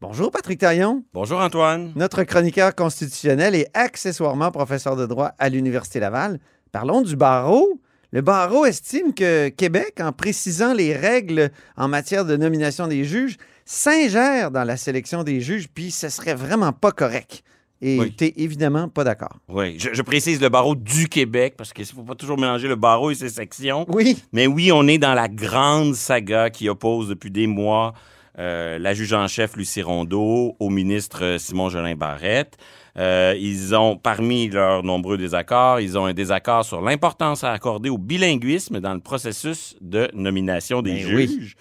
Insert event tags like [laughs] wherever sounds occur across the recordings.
Bonjour Patrick Taillon, Bonjour Antoine. notre chroniqueur constitutionnel et accessoirement professeur de droit à l'Université Laval. Parlons du barreau. Le barreau estime que Québec, en précisant les règles en matière de nomination des juges, s'ingère dans la sélection des juges, puis ce serait vraiment pas correct. Et Oui. t'es évidemment pas d'accord. Oui, je, je précise le barreau du Québec parce qu'il ne faut pas toujours mélanger le barreau et ses sections. Oui, Mais oui, on est dans la grande saga qui oppose depuis des mois euh, la juge en chef Lucie Rondeau au ministre euh, Simon Jolin Barrette. Euh, ils ont, parmi leurs nombreux désaccords, ils ont un désaccord sur l'importance à accorder au bilinguisme dans le processus de nomination des Ben juges. oui.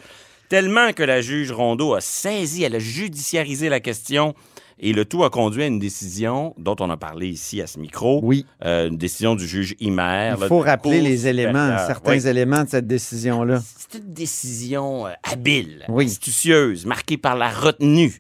Tellement que la juge Rondeau a saisi, elle a judiciarisé la question et le tout a conduit à une décision dont on a parlé ici à ce micro. oui. Euh, une décision du juge Himer. Il là, faut rappeler les éléments, certains Oui. éléments de cette décision-là. C'est une décision euh, habile, Oui. astucieuse, marquée par la retenue.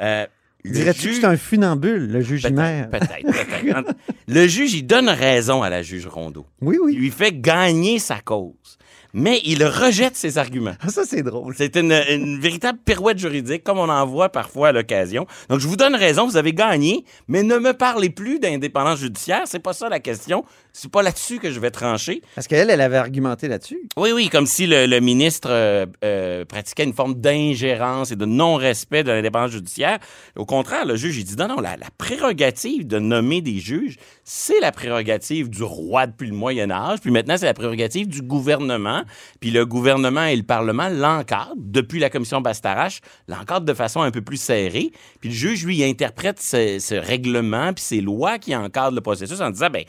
Euh, Dirais-tu que c'est un funambule, le juge Himer? Peut-être, peut-être, peut-être. le juge, il donne raison à la juge Rondeau. Oui, Il oui. lui fait gagner sa cause. Mais il rejette ses arguments. Ah, Ça, c'est drôle. C'est une, une véritable pirouette juridique, comme on en voit parfois à l'occasion. Donc, je vous donne raison, vous avez gagné, mais ne me parlez plus d'indépendance judiciaire. C'est pas ça la question. C'est pas là-dessus que je vais trancher. Parce qu'elle, elle avait argumenté là-dessus. Oui, oui, comme si le, le ministre euh, euh, pratiquait une forme d'ingérence et de non-respect de l'indépendance judiciaire. Au contraire, le juge, il dit non, non, la, la prérogative de nommer des juges, c'est la prérogative du roi depuis le Moyen Âge, puis maintenant, c'est la prérogative du gouvernement. Puis le gouvernement et le Parlement l'encadrent, depuis la commission Bastarache, l'encadrent de façon un peu plus serrée. Puis le juge, lui, interprète ce, ce règlement puis ces lois qui encadrent le processus en disant, ben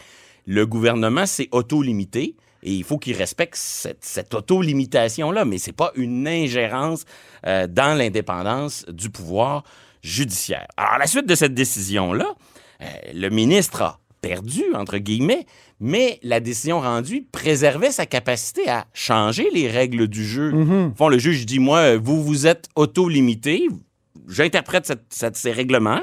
le gouvernement s'est auto-limité et il faut qu'il respecte cette, cette auto-limitation-là, mais c'est pas une ingérence euh, dans l'indépendance du pouvoir judiciaire. Alors, à la suite de cette décision-là, euh, le ministre a perdu, entre guillemets, mais la décision rendue préservait sa capacité à changer les règles du jeu. Au fond, le juge dit, moi, vous vous êtes auto-limité, j'interprète ces règlements,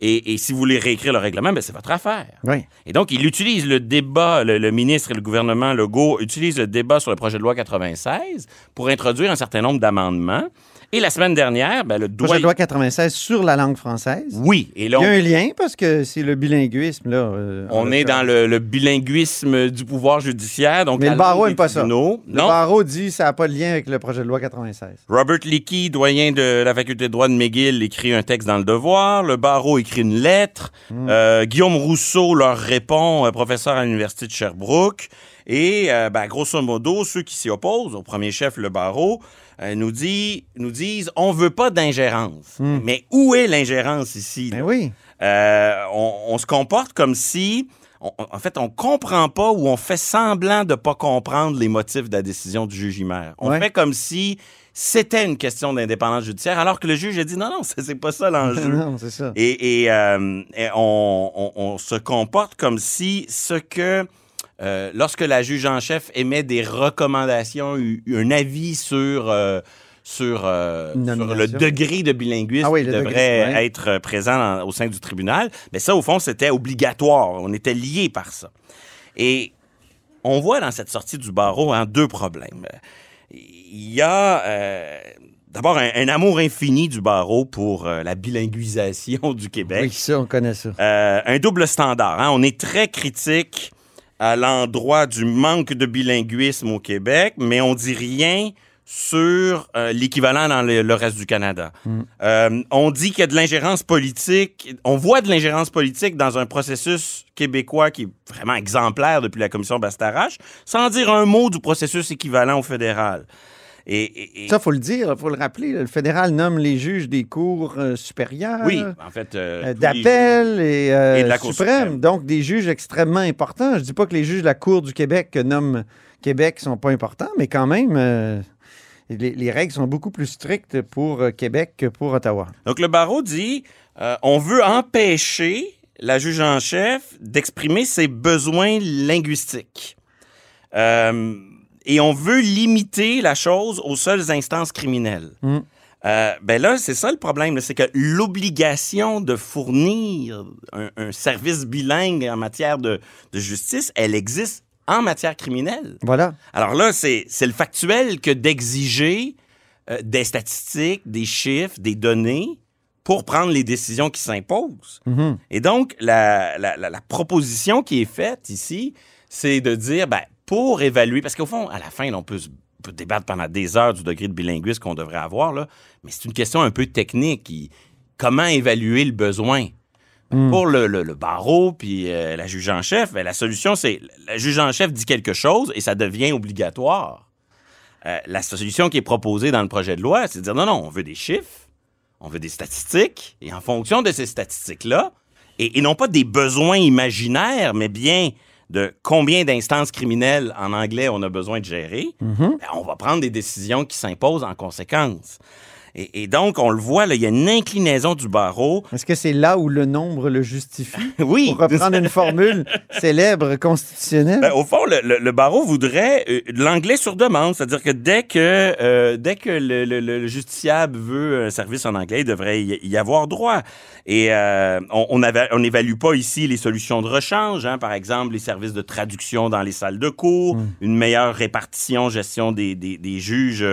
et, et si vous voulez réécrire le règlement, ben, c'est votre affaire. Oui. Et donc, il utilise le débat, le, le ministre et le gouvernement Legault utilisent le débat sur le projet de loi 96 pour introduire un certain nombre d'amendements. Et la semaine dernière, ben, le Projet de loi 96 sur la langue française. Oui, et là, Il y a on, un lien parce que c'est le bilinguisme. Là, euh, on est dans le, le bilinguisme du pouvoir judiciaire. Donc Mais le barreau n'aime pas ça. tribunaux. Le Non, barreau dit que ça n'a pas de lien avec le projet de loi 96. Robert Leakey, doyen de la faculté de droit de McGill, écrit un texte dans Le Devoir. Le barreau écrit une lettre. Euh, Guillaume Rousseau leur répond, euh, professeur à l'Université de Sherbrooke. Et, ben, grosso modo, ceux qui s'y opposent, au premier chef, le barreau, euh, nous, dit, nous disent on veut pas d'ingérence. Mais où est l'ingérence ici? Ben oui. Euh, on, on se comporte comme si, on- en fait, on comprend pas ou on fait semblant de pas comprendre les motifs de la décision du juge Himer. On Ouais. fait comme si c'était une question d'indépendance judiciaire, alors que le juge a dit non, non, c'est pas ça [laughs] l'enjeu. non, c'est ça. Et, et, euh, et on, on- on se comporte comme si ce que euh, lorsque la juge en chef émet des recommandations, un avis sur euh, sur, euh, sur le degré de bilinguisme Ah oui, qui devrait degré, être présent dans- au sein du tribunal, mais ça, au fond, c'était obligatoire. On était liés par ça. Et on voit dans cette sortie du barreau hein, deux problèmes. Il y a d'abord un, un amour infini du barreau pour euh, la bilinguisation du Québec. Oui, ça, on connaît ça. Euh, un double standard. hein. On est très critique à l'endroit du manque de bilinguisme au Québec, mais on dit rien sur euh, l'équivalent dans le, le reste du Canada. Euh, on dit qu'il y a de l'ingérence politique, on voit de l'ingérence politique dans un processus québécois qui est vraiment exemplaire depuis la commission Bastarache, sans dire un mot du processus équivalent au fédéral. Et, et- Ça, faut le dire, faut le rappeler. Le fédéral nomme les juges des cours euh, supérieures. oui, en fait, euh, euh, d'appel et, euh, Et de la Cour suprême. suprême. Donc, des juges extrêmement importants. Je dis pas que les juges de la Cour du Québec que nomme Québec sont pas importants, mais quand même, les, les règles sont beaucoup plus strictes pour Québec que pour Ottawa. Donc, le barreau dit on veut empêcher la juge en chef d'exprimer ses besoins linguistiques. Euh, et on veut limiter la chose aux seules instances criminelles. Mm. Euh, ben là, c'est ça le problème, c'est que l'obligation de fournir un, un service bilingue en matière de, de justice, elle existe en matière criminelle. Voilà. Alors là, c'est le factuel que d'exiger euh, des statistiques, des chiffres, des données pour prendre les décisions qui s'imposent. Mhm. Et donc, la, la- la- la proposition qui est faite ici, c'est de dire, ben, pour évaluer, parce qu'au fond, à la fin, là, on peut, se- on peut débattre pendant des heures du degré de bilinguisme qu'on devrait avoir, là, mais c'est une question un peu technique. comment évaluer le besoin? Ben, Pour le, le- le barreau puis euh, la juge en chef, ben, la solution, c'est la juge en chef dit quelque chose et ça devient obligatoire. Euh, la solution qui est proposée dans le projet de loi, c'est de dire non, non, on veut des chiffres, on veut des statistiques, et en fonction de ces statistiques-là, et, et non pas des besoins imaginaires, mais bien de combien d'instances criminelles en anglais on a besoin de gérer, ben, on va prendre des décisions qui s'imposent en conséquence. Et, et donc, on le voit, là, il y a une inclinaison du barreau. Est-ce que c'est là où le nombre le justifie? [laughs] Oui. Pour reprendre une formule célèbre constitutionnelle? Ben, au fond, le, le- le barreau voudrait euh, l'anglais sur demande, c'est-à-dire que dès que euh, dès que le, le- le justiciable veut un service en anglais, il devrait y, y avoir droit. Et euh, on on ava- on n'évalue pas ici les solutions de rechange, hein, par exemple les services de traduction dans les salles de cours, une meilleure répartition, gestion des, des, des juges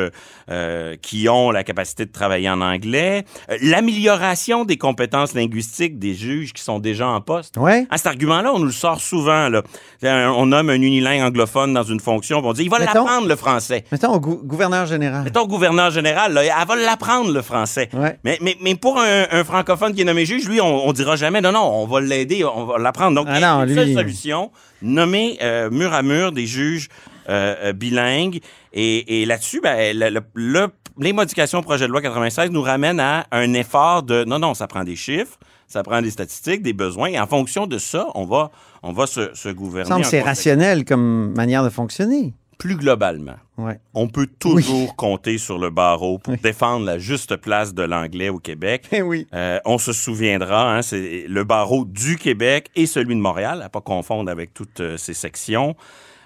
qui ont la capacité de travailler en anglais, Euh, l'amélioration des compétences linguistiques des juges qui sont déjà en poste. Ouais. Ah, cet argument-là, on nous le sort souvent. Là. On nomme un unilingue anglophone dans une fonction, on dit il va l'apprendre le français. Mettons au gou- gouverneur général. Mettons gouverneur général, là, elle va l'apprendre le français. Ouais. Mais, mais, mais pour un, un francophone qui est nommé juge, lui, on, on dira jamais non, non, on va l'aider, on va l'apprendre. Donc, Ah non, seule solution, nommer euh, mur à mur des juges euh, euh, bilingues. Et, et là-dessus, ben, le- le- le- les modifications au projet de loi 96 nous ramènent à un effort de non, non, ça prend des chiffres, ça prend des statistiques, des besoins. Et en fonction de ça, on va, on va se, se gouverner. Il me semble c'est rationnel comme manière de fonctionner. Plus globalement, Ouais. on peut toujours compter sur le barreau pour défendre la juste place de l'anglais au Québec. Eh oui. Euh, on se souviendra, hein, c'est le barreau du Québec et celui de Montréal, à pas confondre avec toutes ces sections,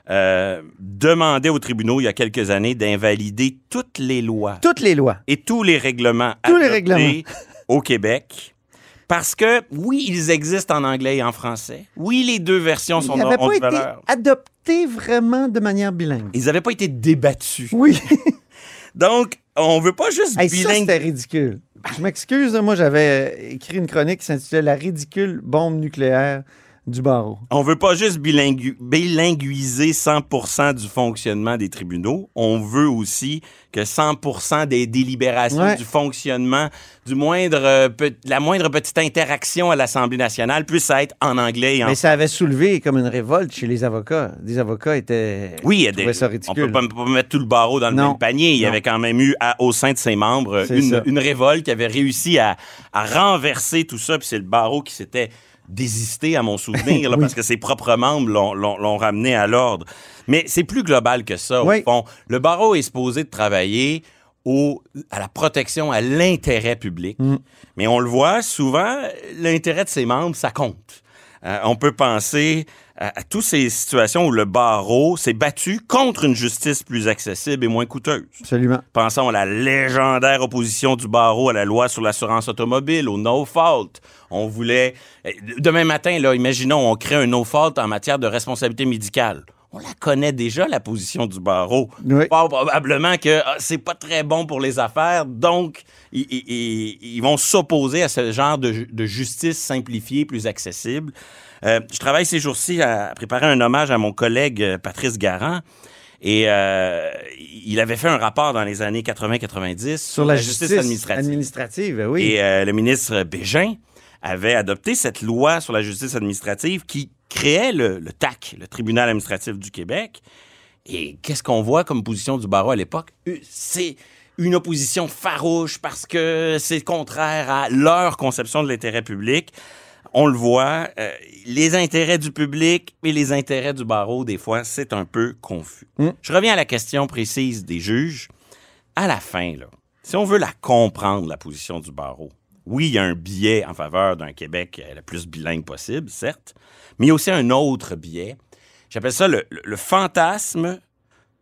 euh, demandait aux tribunaux il y a quelques années d'invalider toutes les lois Toutes les lois. et tous les règlements Tous les adoptés règlements. au Québec. Parce que, oui, ils existent en anglais et en français. Oui, les deux versions sont Il n'avait ont pas de été valeur. adopté vraiment de manière bilingue. Ils n'avaient pas été débattus. Oui. [laughs] Donc, on veut pas juste Hey, bilingue. c'était ridicule. Je m'excuse, moi, j'avais euh, écrit une chronique qui s'intitulait La ridicule bombe nucléaire du barreau. On veut pas juste bilingu- bilinguiser 100% du fonctionnement des tribunaux. On veut aussi que 100% des délibérations Ouais. du fonctionnement, du moindre, euh, la moindre petite interaction à l'Assemblée nationale puisse être en anglais et en Mais ça avait soulevé comme une révolte chez les avocats. Des avocats étaient. Oui, il y a trouvaient des, ça on ridicule. peut pas, pas mettre tout le barreau dans le Non. même panier. Il y avait quand même eu à- au sein de ses membres une, une révolte qui avait réussi à, à renverser tout ça. Puis c'est le barreau qui s'était désisté à mon souvenir [laughs] là, Oui. parce que ses propres membres l'ont- ramené à l'ordre. Mais c'est plus global que ça. Oui. Au fond, le barreau est supposé de travailler au, à la protection à l'intérêt public. Mm. Mais on le voit souvent, l'intérêt de ses membres, ça compte. Euh, on peut penser à, à toutes ces situations où le barreau s'est battu contre une justice plus accessible et moins coûteuse. Absolument. Pensons à la légendaire opposition du barreau à la loi sur l'assurance automobile, au no fault. On voulait eh, demain matin là, imaginons on crée un no fault en matière de responsabilité médicale. On la connaît déjà la position du barreau. Oui. Fort probablement que ah, c'est pas très bon pour les affaires, donc ils, ils- ils- ils vont s'opposer à ce genre de, ju- de justice simplifiée, plus accessible. Euh, je travaille ces jours-ci à préparer un hommage à mon collègue euh, Patrice Garand. Et euh, il avait fait un rapport dans les années 80-90 Sur la, justice, administrative. administrative, oui. Et euh, le ministre Bégin avait adopté cette loi sur la justice administrative qui créait le, le TAC, le Tribunal administratif du Québec. Et qu'est-ce qu'on voit comme position du barreau à l'époque? Euh, C'est une opposition farouche parce que c'est contraire à leur conception de l'intérêt public. On le voit, euh, les intérêts du public et les intérêts du barreau, des fois, c'est un peu confus. Mm. Je reviens à la question précise des juges. à la fin, là, si on veut la comprendre, la position du barreau, oui, il y a un biais en faveur d'un Québec euh, le plus bilingue possible, certes, mais il y a aussi un autre biais. J'appelle ça le, le- le fantasme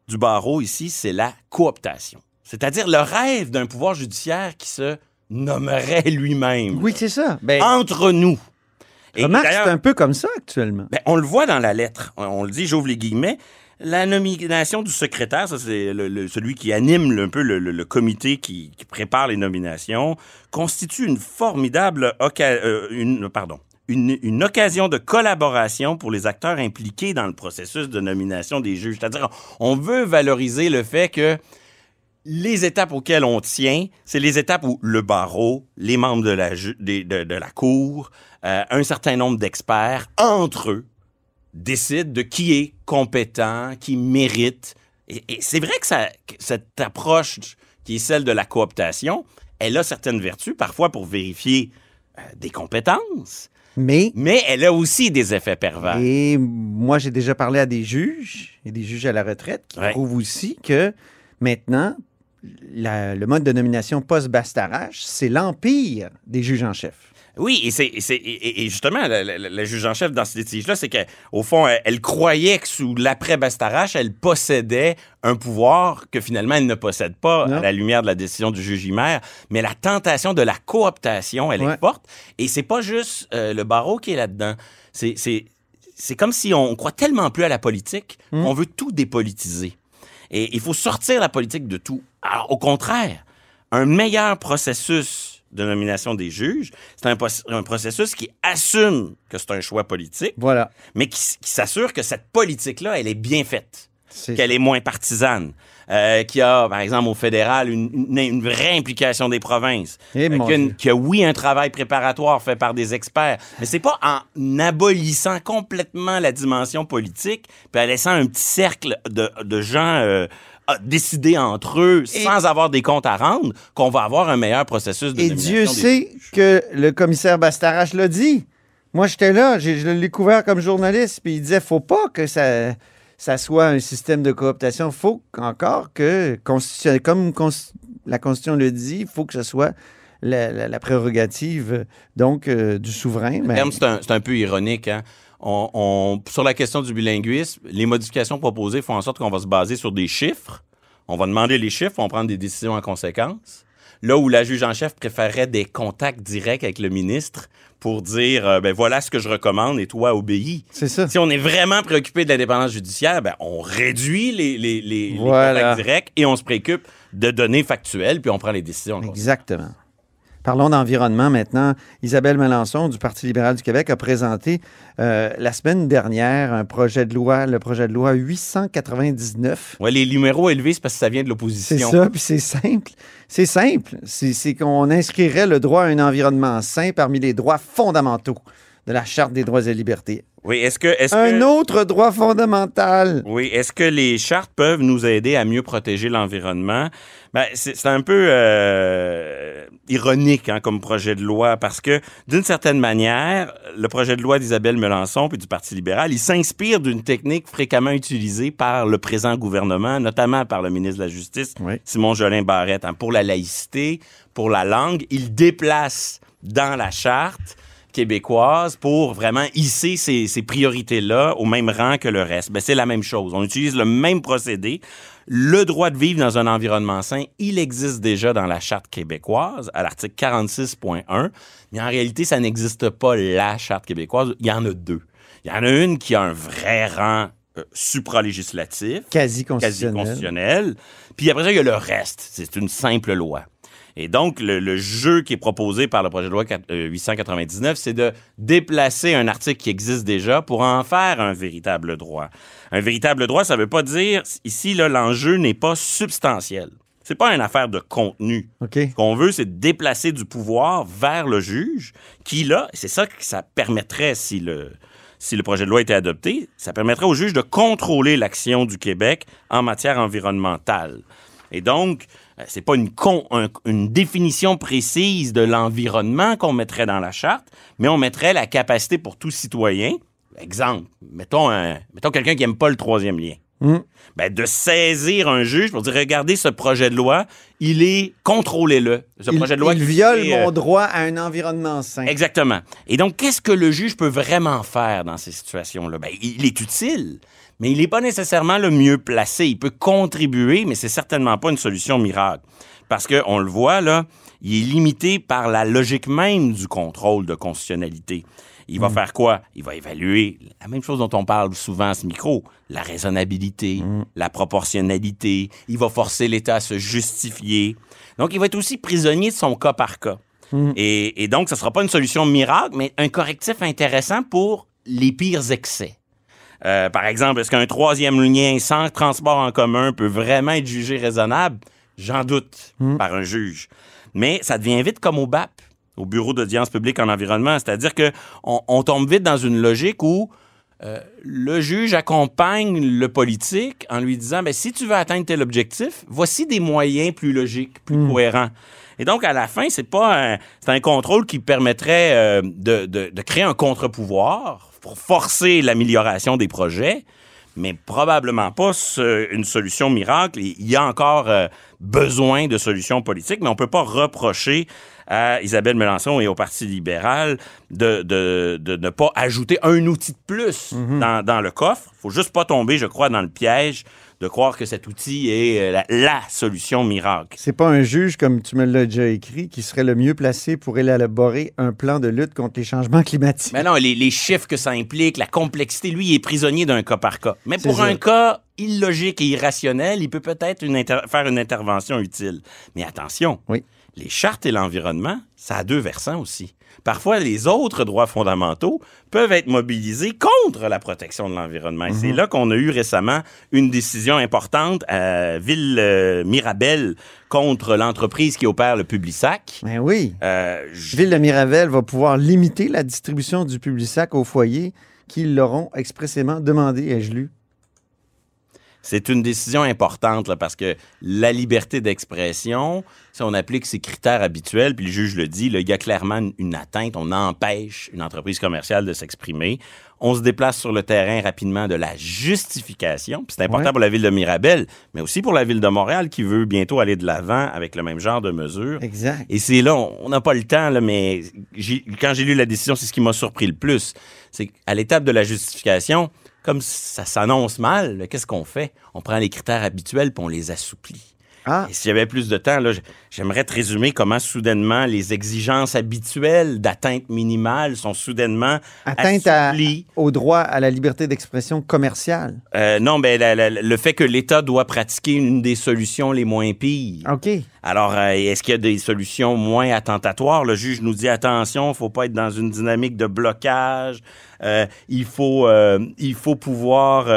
du barreau ici, c'est la cooptation. C'est-à-dire le rêve d'un pouvoir judiciaire qui se nommerait lui-même. Oui, c'est ça. Ben, Entre nous. Et remarque, c'est un peu comme ça actuellement. ben, on le voit dans la lettre. On, on le dit, j'ouvre les guillemets. La nomination du secrétaire, ça c'est celui qui anime un peu le, comité qui, prépare les nominations, constitue une formidable oca- euh, pardon, une, occasion de collaboration pour les acteurs impliqués dans le processus de nomination des juges. C'est-à-dire, on veut valoriser le fait que les étapes auxquelles on tient, c'est les étapes où le barreau, les membres de la, ju- des- de, de la cour, euh, un certain nombre d'experts, entre eux, décident de qui est compétent, qui mérite. Et, et c'est vrai que, ça, que cette approche qui est celle de la cooptation, elle a certaines vertus, parfois pour vérifier euh, des compétences, Mais, mais elle a aussi des effets pervers. et moi, j'ai déjà parlé à des juges et des juges à la retraite qui Ouais. prouvent aussi que maintenant, la- le mode de nomination post-Bastarache, c'est l'empire des juges en chef. Oui, et, c'est, et et- justement, la, la- la juge en chef dans ce litige-là, c'est qu'au fond, elle, elle croyait que sous l'après-Bastarache, elle possédait un pouvoir que finalement elle ne possède pas Non. à la lumière de la décision du juge Himer. Mais la tentation de la cooptation, elle Ouais. est forte. Et c'est pas juste euh, le barreau qui est là-dedans. C'est, c'est, c'est comme si on croit tellement plus à la politique Hmm. qu'on veut tout dépolitiser. Et il faut sortir la politique de tout. Alors, au contraire, un meilleur processus de nomination des juges, c'est un, processus qui assume que c'est un choix politique, Voilà. mais qui, qui s'assure que cette politique-là, elle est bien faite, qu'elle est moins partisane, euh, qu'il y a, par exemple, au fédéral, une, une- une vraie implication des provinces, Eh, euh, y a oui, un travail préparatoire fait par des experts, mais c'est pas en abolissant complètement la dimension politique, puis en laissant un petit cercle de, de gens euh, décider entre eux Et- sans avoir des comptes à rendre qu'on va avoir un meilleur processus de Et Dieu sait que le commissaire Bastarache l'a dit. Moi, j'étais là, j'ai- je l'ai découvert comme journaliste, puis il disait faut pas que ça, ça soit un système de cooptation. faut encore que, comme la Constitution le dit, il faut que ce soit la, la- la prérogative donc euh, du souverain. Ben, c'est un, c'est un peu ironique. Hein? On, on- sur la question du bilinguisme, les modifications proposées font en sorte qu'on va se baser sur des chiffres. On va demander les chiffres, on va prendre des décisions en conséquence. Là où la juge en chef préférerait des contacts directs avec le ministre pour dire euh, ben voilà ce que je recommande et toi obéis. c'est ça. Si on est vraiment préoccupé de l'indépendance judiciaire, ben on réduit les, les, les- les Voilà. contacts directs et on se préoccupe de données factuelles puis on prend les décisions. en conséquence. Exactement. Parlons d'environnement maintenant. Isabelle Melançon du Parti libéral du Québec a présenté euh, la semaine dernière un projet de loi, le projet de loi 899. Ouais, les numéros élevés, c'est parce que ça vient de C'est l'opposition. ça, puis c'est simple. C'est simple. C'est c'est qu'on inscrirait le droit à un environnement sain parmi les droits fondamentaux de la Charte des droits et libertés. Oui, est-ce que Un que autre droit fondamental. Oui, est-ce que les chartes peuvent nous aider à mieux protéger l'environnement? Ben, c'est c'est un peu euh, ironique hein, comme projet de loi parce que, d'une certaine manière, le projet de loi d'Isabelle Melançon puis du Parti libéral, il s'inspire d'une technique fréquemment utilisée par le présent gouvernement, notamment par le ministre de la Justice, Oui. Simon Jolin Barrette, hein, pour la laïcité, pour la langue. Il déplace dans la charte québécoise pour vraiment hisser ces, ces priorités-là au même rang que le reste. Ben, c'est la même chose. On utilise le même procédé. Le droit de vivre dans un environnement sain, il existe déjà dans la charte québécoise, à l'article 46.1, mais en réalité, ça n'existe pas la charte québécoise. Il y en a deux. Il y en a une qui a un vrai rang euh, supralégislatif, Quasi quasi constitutionnel. constitutionnel. Puis après ça, il y a le reste. C'est une simple loi. Et donc, le, le jeu qui est proposé par le projet de loi 4- euh, 899, c'est de déplacer un article qui existe déjà pour en faire un véritable droit. Un véritable droit, ça veut pas dire, ici, là, l'enjeu n'est pas substantiel. C'est pas une affaire de contenu. OK. Ce qu'on veut, c'est de déplacer du pouvoir vers le juge, qui là, c'est ça que ça permettrait si le, si le projet de loi était adopté, ça permettrait au juge de contrôler l'action du Québec en matière environnementale. Et donc, c'est pas une, con- un- une définition précise de l'environnement qu'on mettrait dans la charte, mais on mettrait la capacité pour tout citoyen. Exemple, mettons, un- mettons quelqu'un qui aime pas le troisième lien. Hmm. Ben, de saisir un juge pour dire regardez ce projet de loi, il est contrôlez-le. Ce Il, projet de loi il qui viole euh, mon droit à un environnement sain. Exactement. Et donc, qu'est-ce que le juge peut vraiment faire dans ces situations-là? Ben, il est utile, mais il n'est pas nécessairement le mieux placé. Il peut contribuer, mais c'est certainement pas une solution miracle. Parce que, on le voit, là, il est limité par la logique même du contrôle de constitutionnalité. Il va faire quoi? Il va évaluer la même chose dont on parle souvent à ce micro, la raisonnabilité, la proportionnalité. Il va forcer l'État à se justifier. Donc, il va être aussi prisonnier de son cas par cas. Et, et donc, ce ne sera pas une solution miracle, mais un correctif intéressant pour les pires excès. Euh, par exemple, est-ce qu'un troisième lien sans transport en commun peut vraiment être jugé raisonnable? J'en doute par un juge. Mais ça devient vite comme au BAP, au Bureau d'audience publique en environnement. C'est-à-dire que on, on tombe vite dans une logique où euh, le juge accompagne le politique en lui disant ben, si tu veux atteindre tel objectif, voici des moyens plus logiques, plus cohérents. Et donc, à la fin, c'est pas un, c'est un contrôle qui permettrait euh, de, de- de créer un contre-pouvoir pour forcer l'amélioration des projets, mais probablement pas ce- une solution miracle. Il y a encore euh, besoin de solutions politiques, mais on peut pas reprocher à Isabelle Mélenchon et au Parti libéral de, de, de ne pas ajouter un outil de plus dans, dans le coffre. faut juste pas tomber, je crois, dans le piège de croire que cet outil est euh, la, la solution miracle. C'est pas un juge, comme tu me l'as déjà écrit, qui serait le mieux placé pour élaborer un plan de lutte contre les changements climatiques. Mais non, les, les chiffres que ça implique, la complexité, lui, il est prisonnier d'un cas par cas. Mais pour un cas illogique et irrationnel, il peut peut-être une faire une intervention utile. Mais attention, Oui. Les chartes et l'environnement, ça a deux versants aussi. Parfois, les autres droits fondamentaux peuvent être mobilisés contre la protection de l'environnement. Et Mhm. c'est là qu'on a eu récemment une décision importante à Ville-Mirabel contre l'entreprise qui opère le Publisac. Ben oui. Euh, Ville de Mirabel va pouvoir limiter la distribution du Publisac aux foyers qui l'auront expressément demandé, ai-je lu. C'est une décision importante là, parce que la liberté d'expression, si on applique ces critères habituels, puis le juge le dit, là, il y a clairement une, atteinte, on empêche une entreprise commerciale de s'exprimer. On se déplace sur le terrain rapidement de la justification, puis c'est important Ouais. pour la ville de Mirabel, mais aussi pour la ville de Montréal qui veut bientôt aller de l'avant avec le même genre de mesures. Exact. Et c'est là, on n'a pas le temps, là, mais quand j'ai lu la décision, c'est ce qui m'a surpris le plus. C'est qu'à l'étape de la justification, comme ça s'annonce mal, qu'est-ce qu'on fait? On prend les critères habituels puis on les assouplit. Ah, Et s'il y avait plus de temps, là, j'aimerais te résumer comment soudainement les exigences habituelles d'atteinte minimale sont soudainement atteinte à- assouplies. au droit à la liberté d'expression commerciale. Euh, non, ben, la- la- le fait que l'État doit pratiquer une des solutions les moins pires. OK. Alors, euh, est-ce qu'il y a des solutions moins attentatoires? Le juge nous dit attention, il faut pas être dans une dynamique de blocage. Euh, il faut, euh, il faut pouvoir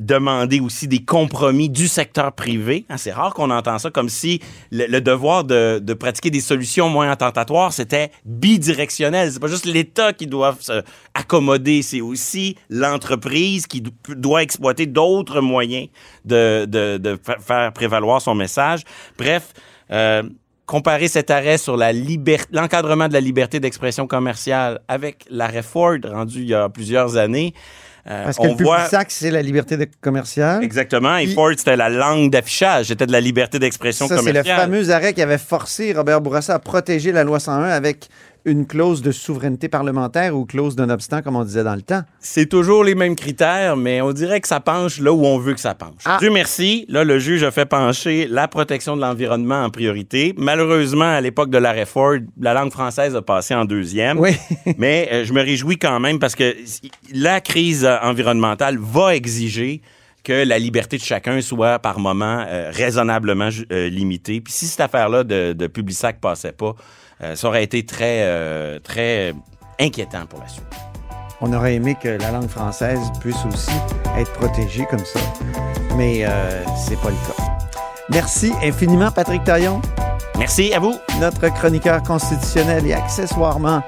demander aussi des compromis du secteur privé. Hein, c'est rare qu'on entend ça comme si le, le devoir de, pratiquer des solutions moins attentatoires c'était bidirectionnel. C'est pas juste l'État qui doit se accommoder, c'est aussi l'entreprise qui do- doit exploiter d'autres moyens de, de, de fa- faire prévaloir son message. Bref, euh, comparer cet arrêt sur l'encadrement de la liberté d'expression commerciale avec l'arrêt Ford rendu il y a plusieurs années, euh, Parce que on le voit c'est la liberté de- commerciale. exactement. Et Puis- Ford, c'était la langue d'affichage, c'était de la liberté d'expression Ça, c'est le commerciale. fameux arrêt qui avait forcé Robert Bourassa à protéger la loi 101 avec une clause de souveraineté parlementaire ou clause d'un obstant, comme on disait dans le temps? C'est toujours les mêmes critères, mais on dirait que ça penche là où on veut que ça penche. Ah. Dieu merci, là, le juge a fait pencher la protection de l'environnement en priorité. Malheureusement, à l'époque de l'arrêt Ford, la langue française a passé en deuxième. Oui. [laughs] mais euh, je me réjouis quand même parce que la crise environnementale va exiger que la liberté de chacun soit par moment euh, raisonnablement euh, limitée. Puis si cette affaire-là de, de Publisac passait pas, euh, ça aurait été très, très inquiétant pour la suite. On aurait aimé que la langue française puisse aussi être protégée comme ça. Mais c'est pas le cas. Merci infiniment, Patrick Taillon, Merci à vous. notre chroniqueur constitutionnel et accessoirement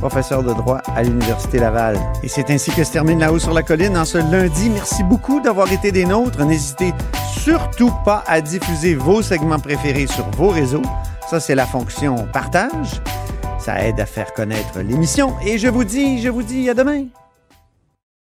professeur de droit à l'Université Laval. Et c'est ainsi que se termine La Haut sur la Colline en ce lundi. Merci beaucoup d'avoir été des nôtres. N'hésitez surtout pas à diffuser vos segments préférés sur vos réseaux. Ça, c'est la fonction partage. Ça aide à faire connaître l'émission. Et je vous dis, je vous dis à demain.